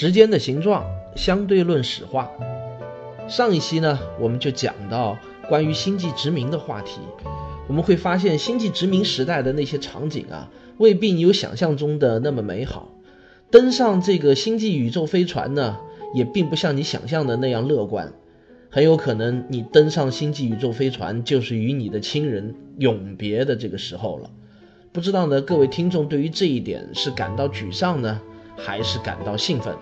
时间的形状，相对论史话。上一期呢，我们就讲到关于星际殖民的话题。我们会发现，星际殖民时代的那些场景啊，未必你有想象中的那么美好。登上这个星际宇宙飞船呢，也并不像你想象的那样乐观。很有可能，你登上星际宇宙飞船，就是与你的亲人永别的这个时候了。不知道呢，各位听众对于这一点是感到沮丧呢？还是感到兴奋，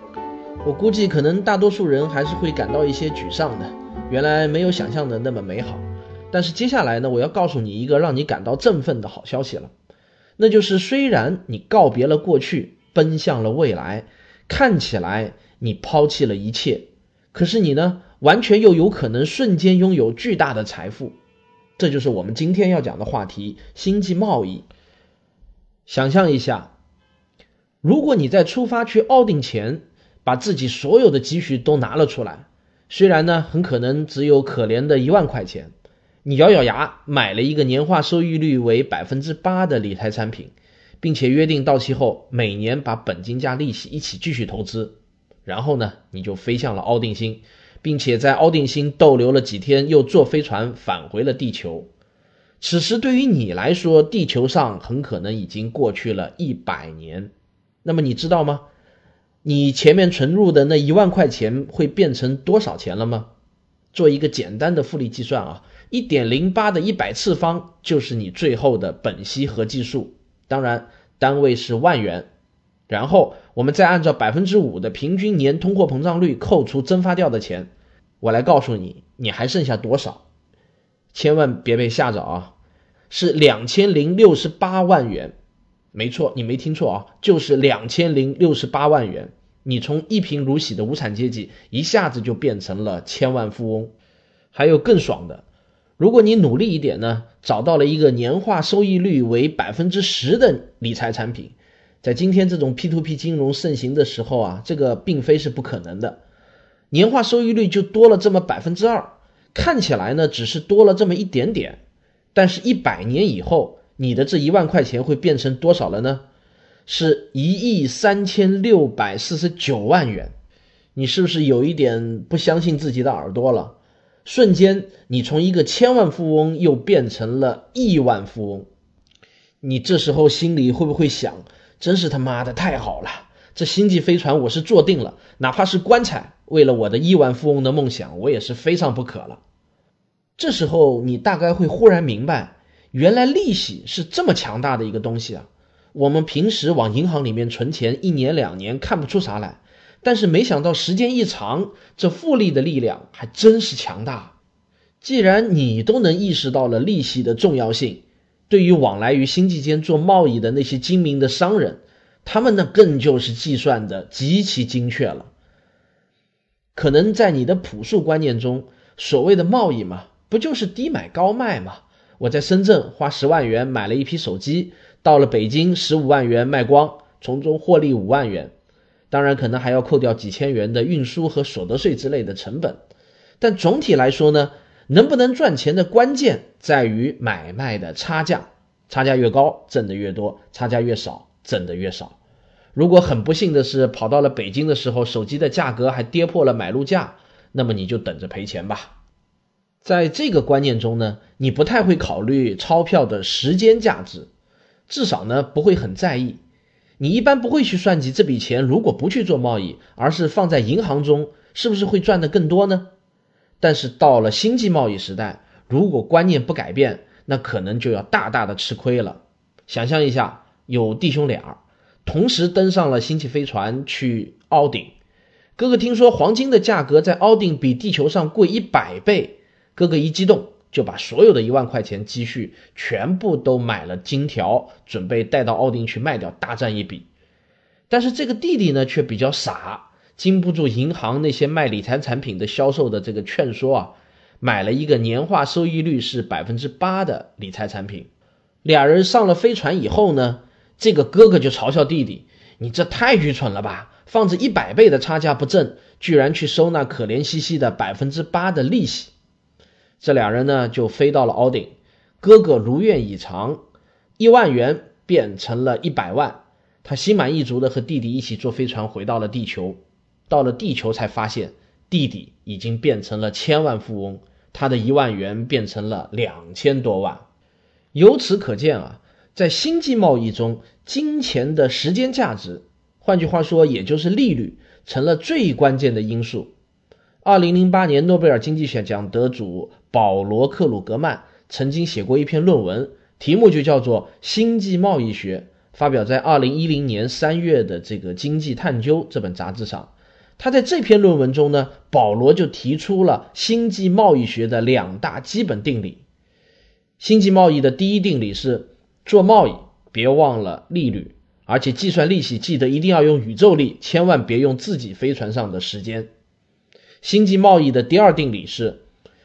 我估计可能大多数人还是会感到一些沮丧的。原来没有想象的那么美好。但是接下来呢，我要告诉你一个让你感到振奋的好消息了，那就是虽然你告别了过去，奔向了未来，看起来你抛弃了一切，可是你呢，完全又有可能瞬间拥有巨大的财富。这就是我们今天要讲的话题——星际贸易。想象一下。如果你在出发去奥丁前，把自己所有的积蓄都拿了出来，虽然呢很可能只有可怜的一万块钱，你咬咬牙买了一个年化收益率为百分之八的理财产品，并且约定到期后每年把本金加利息一起继续投资，然后呢你就飞向了奥定星，并且在奥定星逗留了几天，又坐飞船返回了地球。此时对于你来说，地球上很可能已经过去了一百年。那么你知道吗？你前面存入的那一万块钱会变成多少钱了吗？做一个简单的复利计算啊，一点零八的一百次方就是你最后的本息合计数，当然单位是万元。然后我们再按照百分之五的平均年通货膨胀率扣除蒸发掉的钱，我来告诉你，你还剩下多少？千万别被吓着啊，是两千零六十八万元。没错，你没听错啊，就是两千零六十八万元。你从一贫如洗的无产阶级一下子就变成了千万富翁。还有更爽的，如果你努力一点呢，找到了一个年化收益率为百分之十的理财产品，在今天这种 P to P 金融盛行的时候啊，这个并非是不可能的。年化收益率就多了这么百分之二，看起来呢只是多了这么一点点，但是一百年以后。你的这一万块钱会变成多少了呢？是一亿三千六百四十九万元。你是不是有一点不相信自己的耳朵了？瞬间，你从一个千万富翁又变成了亿万富翁。你这时候心里会不会想：真是他妈的太好了！这星际飞船我是坐定了，哪怕是棺材，为了我的亿万富翁的梦想，我也是非上不可了。这时候，你大概会忽然明白。原来利息是这么强大的一个东西啊！我们平时往银行里面存钱，一年两年看不出啥来，但是没想到时间一长，这复利的力量还真是强大。既然你都能意识到了利息的重要性，对于往来于星际间做贸易的那些精明的商人，他们那更就是计算的极其精确了。可能在你的朴素观念中，所谓的贸易嘛，不就是低买高卖吗？我在深圳花十万元买了一批手机，到了北京十五万元卖光，从中获利五万元。当然，可能还要扣掉几千元的运输和所得税之类的成本。但总体来说呢，能不能赚钱的关键在于买卖的差价，差价越高挣得越多，差价越少挣得越少。如果很不幸的是跑到了北京的时候，手机的价格还跌破了买入价，那么你就等着赔钱吧。在这个观念中呢，你不太会考虑钞票的时间价值，至少呢不会很在意。你一般不会去算计这笔钱，如果不去做贸易，而是放在银行中，是不是会赚得更多呢？但是到了星际贸易时代，如果观念不改变，那可能就要大大的吃亏了。想象一下，有弟兄俩同时登上了星际飞船去奥顶，哥哥听说黄金的价格在奥顶比地球上贵一百倍。哥哥一激动，就把所有的一万块钱积蓄全部都买了金条，准备带到奥丁去卖掉，大赚一笔。但是这个弟弟呢，却比较傻，经不住银行那些卖理财产品的销售的这个劝说啊，买了一个年化收益率是百分之八的理财产品。俩人上了飞船以后呢，这个哥哥就嘲笑弟弟：“你这太愚蠢了吧！放着一百倍的差价不挣，居然去收那可怜兮兮的百分之八的利息。”这俩人呢就飞到了凹顶，哥哥如愿以偿，一万元变成了一百万。他心满意足的和弟弟一起坐飞船回到了地球。到了地球才发现，弟弟已经变成了千万富翁，他的一万元变成了两千多万。由此可见啊，在星际贸易中，金钱的时间价值，换句话说，也就是利率，成了最关键的因素。二零零八年诺贝尔经济学奖得主保罗·克鲁格曼曾经写过一篇论文，题目就叫做《星际贸易学》，发表在二零一零年三月的这个《经济探究》这本杂志上。他在这篇论文中呢，保罗就提出了星际贸易学的两大基本定理。星际贸易的第一定理是：做贸易别忘了利率，而且计算利息记得一定要用宇宙力，千万别用自己飞船上的时间。星际贸易的第二定理是，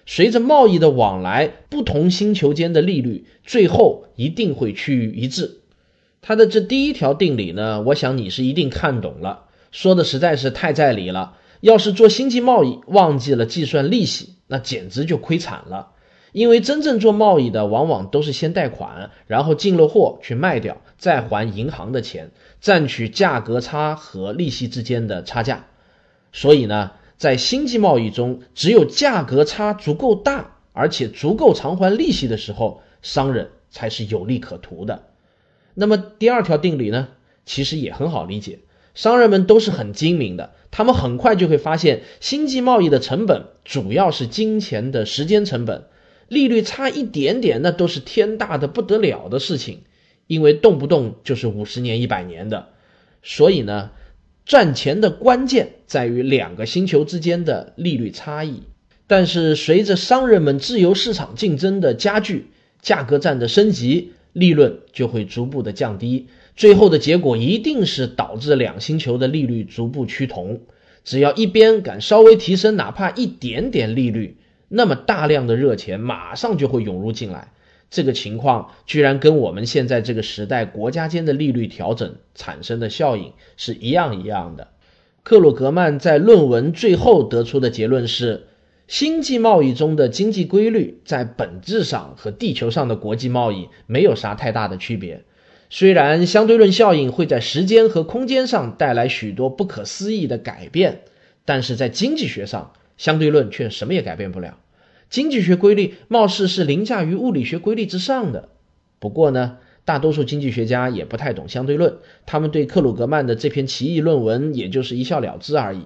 随着贸易的往来，不同星球间的利率最后一定会趋于一致。它的这第一条定理呢，我想你是一定看懂了，说的实在是太在理了。要是做星际贸易忘记了计算利息，那简直就亏惨了。因为真正做贸易的，往往都是先贷款，然后进了货去卖掉，再还银行的钱，赚取价格差和利息之间的差价。所以呢。在星际贸易中，只有价格差足够大，而且足够偿还利息的时候，商人才是有利可图的。那么第二条定理呢？其实也很好理解，商人们都是很精明的，他们很快就会发现，星际贸易的成本主要是金钱的时间成本，利率差一点点，那都是天大的不得了的事情，因为动不动就是五十年、一百年的，所以呢。赚钱的关键在于两个星球之间的利率差异，但是随着商人们自由市场竞争的加剧，价格战的升级，利润就会逐步的降低，最后的结果一定是导致两星球的利率逐步趋同。只要一边敢稍微提升哪怕一点点利率，那么大量的热钱马上就会涌入进来。这个情况居然跟我们现在这个时代国家间的利率调整产生的效应是一样一样的。克鲁格曼在论文最后得出的结论是：星际贸易中的经济规律在本质上和地球上的国际贸易没有啥太大的区别。虽然相对论效应会在时间和空间上带来许多不可思议的改变，但是在经济学上，相对论却什么也改变不了。经济学规律貌似是凌驾于物理学规律之上的。不过呢，大多数经济学家也不太懂相对论，他们对克鲁格曼的这篇奇异论文也就是一笑了之而已。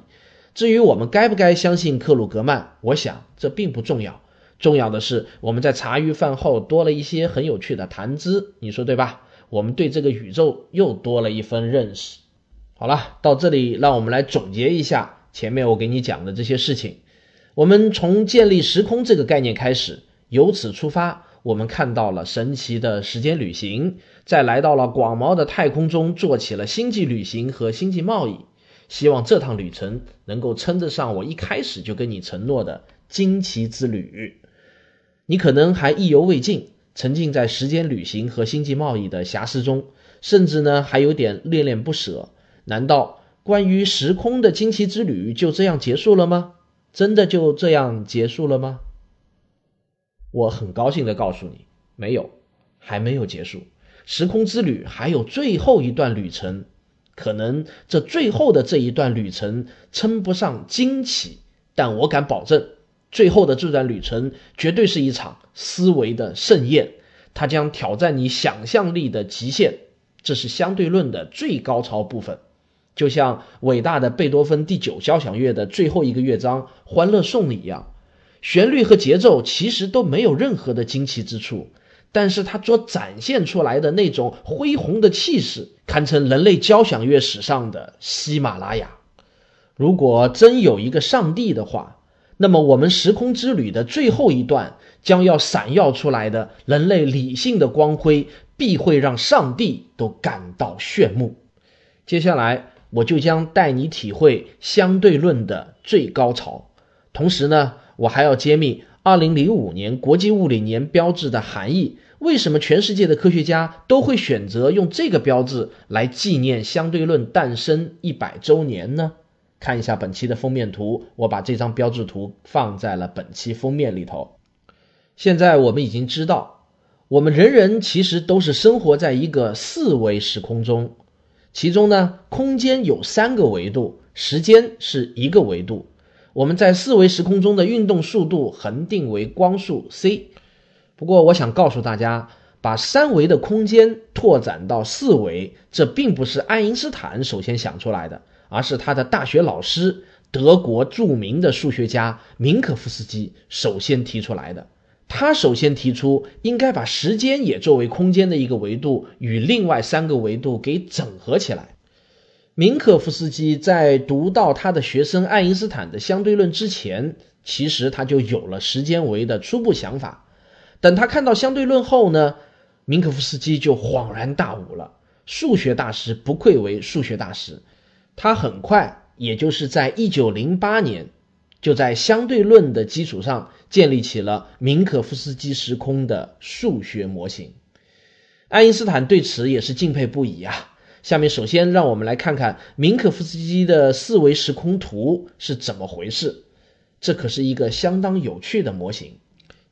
至于我们该不该相信克鲁格曼，我想这并不重要。重要的是我们在茶余饭后多了一些很有趣的谈资，你说对吧？我们对这个宇宙又多了一份认识。好了，到这里让我们来总结一下前面我给你讲的这些事情。我们从建立时空这个概念开始，由此出发，我们看到了神奇的时间旅行，再来到了广袤的太空中，做起了星际旅行和星际贸易。希望这趟旅程能够称得上我一开始就跟你承诺的惊奇之旅。你可能还意犹未尽，沉浸在时间旅行和星际贸易的遐思中，甚至呢还有点恋恋不舍。难道关于时空的惊奇之旅就这样结束了吗？真的就这样结束了吗？我很高兴的告诉你，没有，还没有结束。时空之旅还有最后一段旅程，可能这最后的这一段旅程称不上惊奇，但我敢保证，最后的这段旅程绝对是一场思维的盛宴，它将挑战你想象力的极限。这是相对论的最高潮部分。就像伟大的贝多芬第九交响乐的最后一个乐章《欢乐颂》一样，旋律和节奏其实都没有任何的惊奇之处，但是它所展现出来的那种恢宏的气势，堪称人类交响乐史上的喜马拉雅。如果真有一个上帝的话，那么我们时空之旅的最后一段将要闪耀出来的人类理性的光辉，必会让上帝都感到炫目。接下来。我就将带你体会相对论的最高潮。同时呢，我还要揭秘2005年国际物理年标志的含义。为什么全世界的科学家都会选择用这个标志来纪念相对论诞生一百周年呢？看一下本期的封面图，我把这张标志图放在了本期封面里头。现在我们已经知道，我们人人其实都是生活在一个四维时空中，其中呢，空间有三个维度，时间是一个维度。我们在四维时空中的运动速度恒定为光速 c。不过，我想告诉大家，把三维的空间拓展到四维，这并不是爱因斯坦首先想出来的，而是他的大学老师、德国著名的数学家明可夫斯基首先提出来的。他首先提出，应该把时间也作为空间的一个维度，与另外三个维度给整合起来。明可夫斯基在读到他的学生爱因斯坦的相对论之前，其实他就有了时间维的初步想法。等他看到相对论后呢，明可夫斯基就恍然大悟了。数学大师不愧为数学大师，他很快，也就是在一九零八年，就在相对论的基础上建立起了明可夫斯基时空的数学模型。爱因斯坦对此也是敬佩不已啊。下面首先让我们来看看明可夫斯基的四维时空图是怎么回事，这可是一个相当有趣的模型。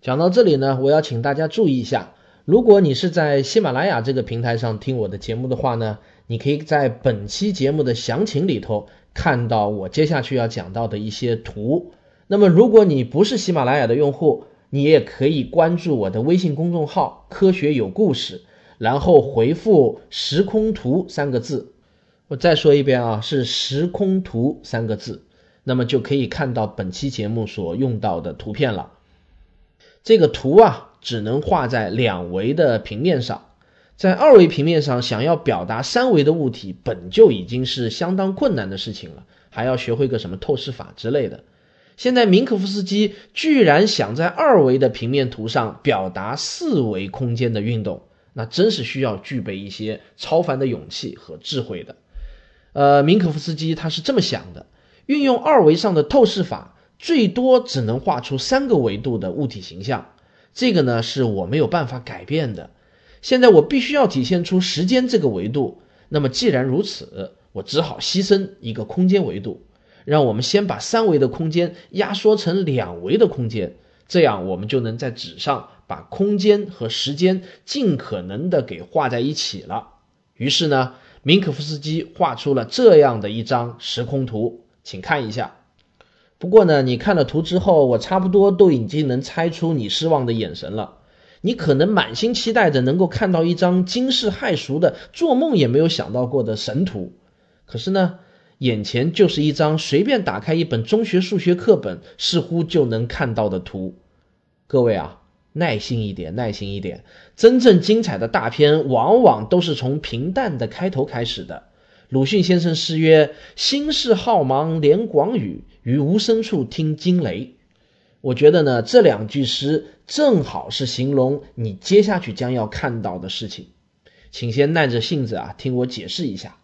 讲到这里呢，我要请大家注意一下，如果你是在喜马拉雅这个平台上听我的节目的话呢，你可以在本期节目的详情里头看到我接下去要讲到的一些图。那么，如果你不是喜马拉雅的用户，你也可以关注我的微信公众号“科学有故事”，然后回复“时空图”三个字。我再说一遍啊，是“时空图”三个字，那么就可以看到本期节目所用到的图片了。这个图啊，只能画在两维的平面上，在二维平面上想要表达三维的物体，本就已经是相当困难的事情了，还要学会个什么透视法之类的。现在明可夫斯基居然想在二维的平面图上表达四维空间的运动，那真是需要具备一些超凡的勇气和智慧的。呃，明可夫斯基他是这么想的：运用二维上的透视法。最多只能画出三个维度的物体形象，这个呢是我没有办法改变的。现在我必须要体现出时间这个维度，那么既然如此，我只好牺牲一个空间维度。让我们先把三维的空间压缩成两维的空间，这样我们就能在纸上把空间和时间尽可能的给画在一起了。于是呢，明可夫斯基画出了这样的一张时空图，请看一下。不过呢，你看了图之后，我差不多都已经能猜出你失望的眼神了。你可能满心期待着能够看到一张惊世骇俗的、做梦也没有想到过的神图，可是呢，眼前就是一张随便打开一本中学数学课本似乎就能看到的图。各位啊，耐心一点，耐心一点。真正精彩的大片往往都是从平淡的开头开始的。鲁迅先生诗曰：“心事浩茫连广宇，于无声处听惊雷。”我觉得呢，这两句诗正好是形容你接下去将要看到的事情。请先耐着性子啊，听我解释一下。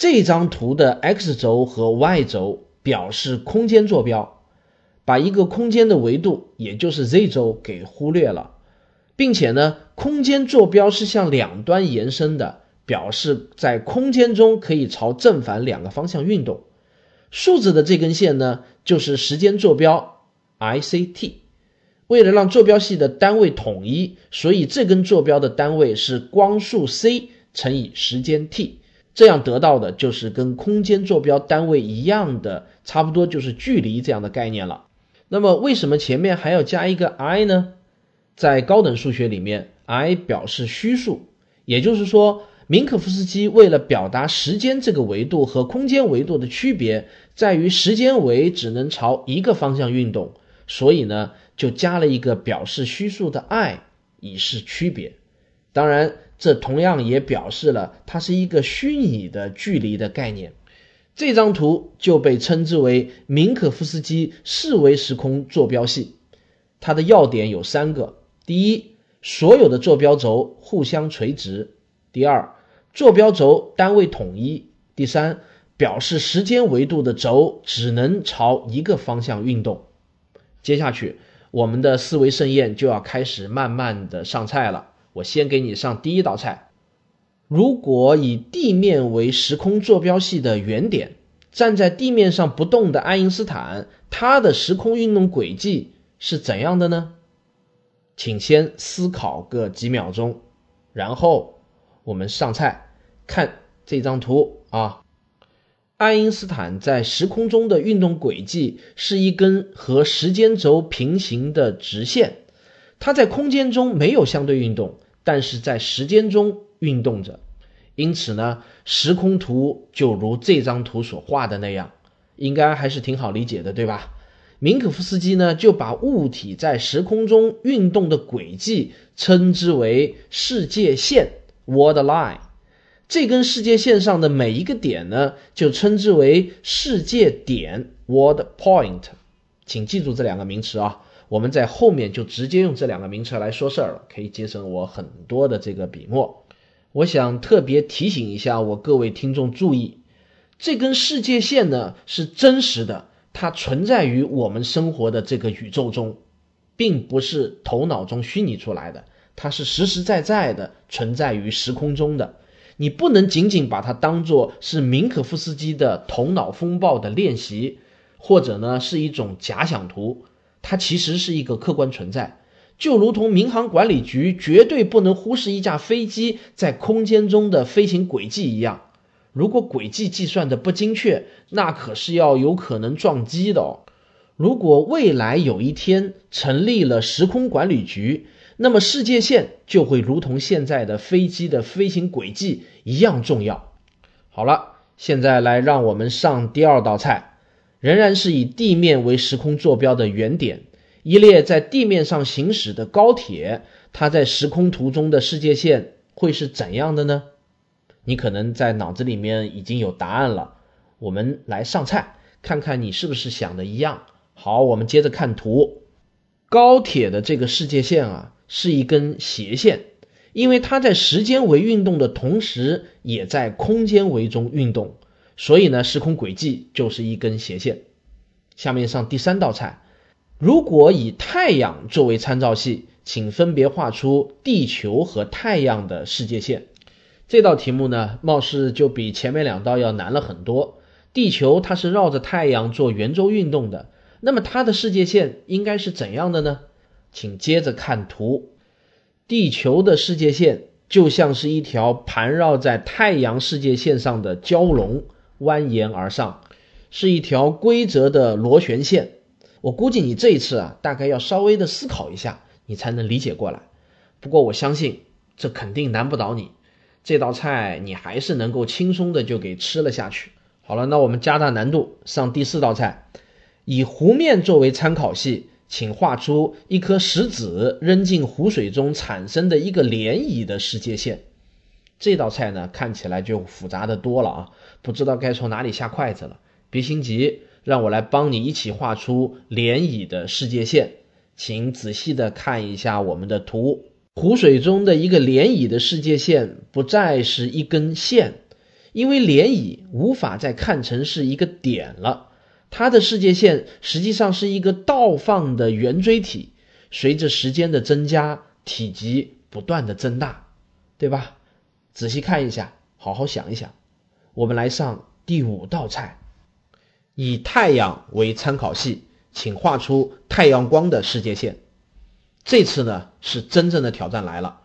这张图的 x 轴和 y 轴表示空间坐标，把一个空间的维度，也就是 z 轴给忽略了，并且呢，空间坐标是向两端延伸的。表示在空间中可以朝正反两个方向运动。数字的这根线呢，就是时间坐标 i c t。为了让坐标系的单位统一，所以这根坐标的单位是光速 c 乘以时间 t，这样得到的就是跟空间坐标单位一样的，差不多就是距离这样的概念了。那么为什么前面还要加一个 i 呢？在高等数学里面，i 表示虚数，也就是说。明可夫斯基为了表达时间这个维度和空间维度的区别，在于时间维只能朝一个方向运动，所以呢，就加了一个表示虚数的 i 以示区别。当然，这同样也表示了它是一个虚拟的距离的概念。这张图就被称之为明可夫斯基四维时空坐标系。它的要点有三个：第一，所有的坐标轴互相垂直；第二，坐标轴单位统一。第三，表示时间维度的轴只能朝一个方向运动。接下去，我们的思维盛宴就要开始慢慢的上菜了。我先给你上第一道菜。如果以地面为时空坐标系的原点，站在地面上不动的爱因斯坦，他的时空运动轨迹是怎样的呢？请先思考个几秒钟，然后我们上菜。看这张图啊，爱因斯坦在时空中的运动轨迹是一根和时间轴平行的直线，它在空间中没有相对运动，但是在时间中。运动着，因此呢，时空图就如这张图所画的那样，应该还是挺好理解的，对吧？明可夫斯基呢就把物体在时空中运动的轨迹称之为世界线 （world line），这根世界线上的每一个点呢就称之为世界点 （world point）。请记住这两个名词啊，我们在后面就直接用这两个名词来说事儿了，可以节省我很多的这个笔墨。我想特别提醒一下我各位听众注意，这根世界线呢是真实的，它存在于我们生活的这个宇宙中，并不是头脑中虚拟出来的，它是实实在在的存在于时空中的。你不能仅仅把它当做是明可夫斯基的头脑风暴的练习，或者呢是一种假想图，它其实是一个客观存在。就如同民航管理局绝对不能忽视一架飞机在空间中的飞行轨迹一样，如果轨迹计算的不精确，那可是要有可能撞击的哦。如果未来有一天成立了时空管理局，那么世界线就会如同现在的飞机的飞行轨迹一样重要。好了，现在来让我们上第二道菜，仍然是以地面为时空坐标的原点。一列在地面上行驶的高铁，它在时空图中的世界线会是怎样的呢？你可能在脑子里面已经有答案了。我们来上菜，看看你是不是想的一样。好，我们接着看图。高铁的这个世界线啊，是一根斜线，因为它在时间维运动的同时，也在空间维中运动，所以呢，时空轨迹就是一根斜线。下面上第三道菜。如果以太阳作为参照系，请分别画出地球和太阳的世界线。这道题目呢，貌似就比前面两道要难了很多。地球它是绕着太阳做圆周运动的，那么它的世界线应该是怎样的呢？请接着看图，地球的世界线就像是一条盘绕在太阳世界线上的蛟龙，蜿蜒而上，是一条规则的螺旋线。我估计你这一次啊，大概要稍微的思考一下，你才能理解过来。不过我相信这肯定难不倒你，这道菜你还是能够轻松的就给吃了下去。好了，那我们加大难度上第四道菜，以湖面作为参考系，请画出一颗石子扔进湖水中产生的一个涟漪的世界线。这道菜呢，看起来就复杂的多了啊，不知道该从哪里下筷子了。别心急。让我来帮你一起画出涟漪的世界线，请仔细的看一下我们的图。湖水中的一个涟漪的世界线不再是一根线，因为涟漪无法再看成是一个点了。它的世界线实际上是一个倒放的圆锥体，随着时间的增加，体积不断的增大，对吧？仔细看一下，好好想一想。我们来上第五道菜。以太阳为参考系，请画出太阳光的世界线。这次呢是真正的挑战来了。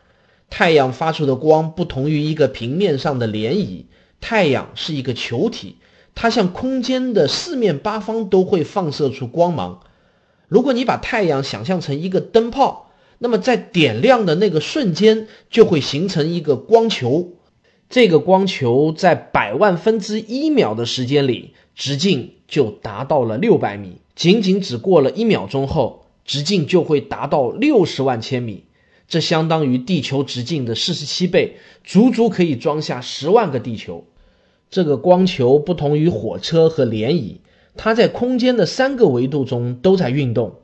太阳发出的光不同于一个平面上的涟漪，太阳是一个球体，它向空间的四面八方都会放射出光芒。如果你把太阳想象成一个灯泡，那么在点亮的那个瞬间就会形成一个光球。这个光球在百万分之一秒的时间里，直径就达到了六百米。仅仅只过了一秒钟后，直径就会达到六十万千米，这相当于地球直径的四十七倍，足足可以装下十万个地球。这个光球不同于火车和涟漪，它在空间的三个维度中都在运动，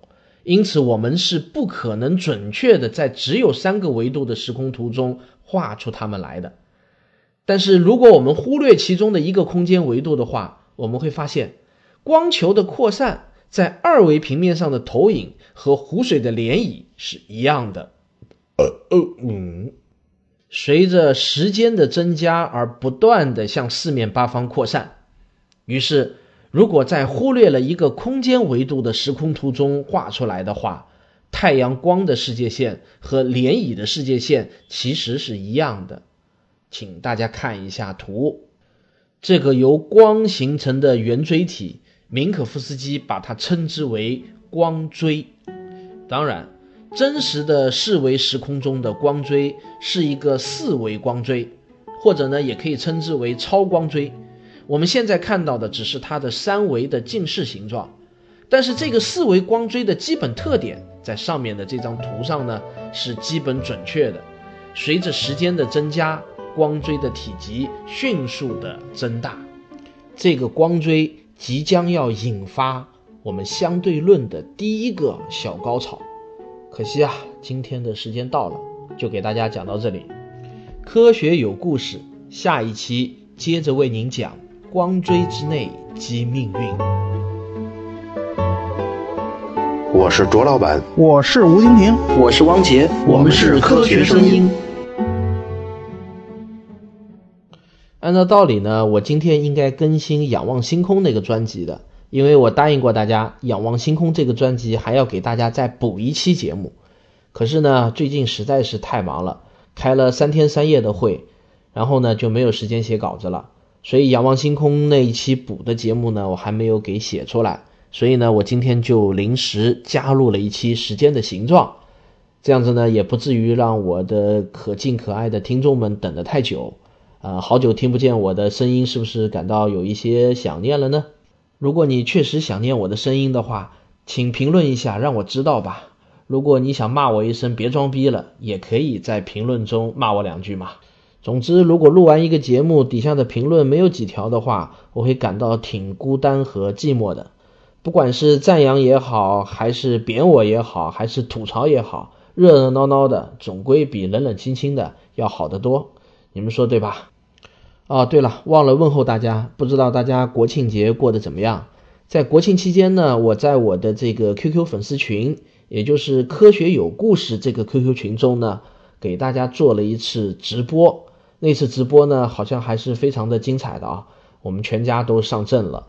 因此我们是不可能准确的在只有三个维度的时空图中画出它们来的。但是如果我们忽略其中的一个空间维度的话，我们会发现，光球的扩散在二维平面上的投影和湖水的涟漪是一样的。呃呃嗯，随着时间的增加而不断的向四面八方扩散。于是，如果在忽略了一个空间维度的时空图中画出来的话，太阳光的世界线和涟漪的世界线其实是一样的，请大家看一下图。这个由光形成的圆锥体，明可夫斯基把它称之为光锥。当然，真实的四维时空中的光锥是一个四维光锥，或者呢，也可以称之为超光锥。我们现在看到的只是它的三维的近视形状。但是这个四维光锥的基本特点，在上面的这张图上呢是基本准确的。随着时间的增加，光锥的体积迅速的增大，这个光锥即将要引发我们相对论的第一个小高潮。可惜啊，今天的时间到了，就给大家讲到这里。科学有故事，下一期接着为您讲光锥之内即命运。我是卓老板，我是吴京平，我是汪杰，我们是科学声音。按照道理呢，我今天应该更新《仰望星空》那个专辑的，因为我答应过大家，《仰望星空》这个专辑还要给大家再补一期节目。可是呢，最近实在是太忙了，开了三天三夜的会，然后呢就没有时间写稿子了，所以《仰望星空》那一期补的节目呢，我还没有给写出来。所以呢，我今天就临时加入了一期《时间的形状》，这样子呢，也不至于让我的可敬可爱的听众们等得太久。啊，好久听不见我的声音，是不是感到有一些想念了呢？如果你确实想念我的声音的话，请评论一下，让我知道吧。如果你想骂我一声“别装逼了”，也可以在评论中骂我两句嘛。总之，如果录完一个节目，底下的评论没有几条的话，我会感到挺孤单和寂寞的。不管是赞扬也好，还是贬我也好，还是吐槽也好，热热闹闹的总归比冷冷清清的要好得多。你们说对吧？哦，对了，忘了问候大家，不知道大家国庆节过得怎么样？在国庆期间呢，我在我的这个 QQ 粉丝群，也就是“科学有故事”这个 QQ 群中呢，给大家做了一次直播。那次直播呢，好像还是非常的精彩的啊，我们全家都上阵了。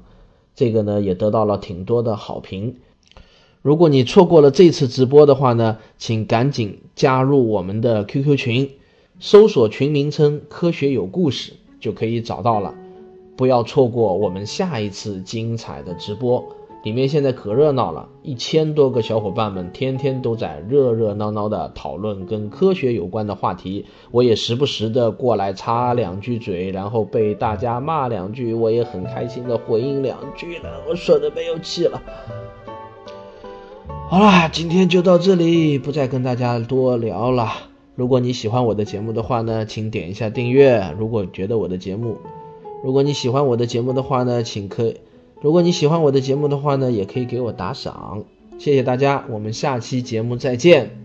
这个呢也得到了挺多的好评。如果你错过了这次直播的话呢，请赶紧加入我们的 QQ 群，搜索群名称“科学有故事”就可以找到了。不要错过我们下一次精彩的直播。里面现在可热闹了，一千多个小伙伴们天天都在热热闹闹的讨论跟科学有关的话题，我也时不时的过来插两句嘴，然后被大家骂两句，我也很开心的回应两句了，我说的没有气了。好啦，今天就到这里，不再跟大家多聊了。如果你喜欢我的节目的话呢，请点一下订阅。如果觉得我的节目，如果你喜欢我的节目的话呢，请可。如果你喜欢我的节目的话呢，也可以给我打赏，谢谢大家，我们下期节目再见。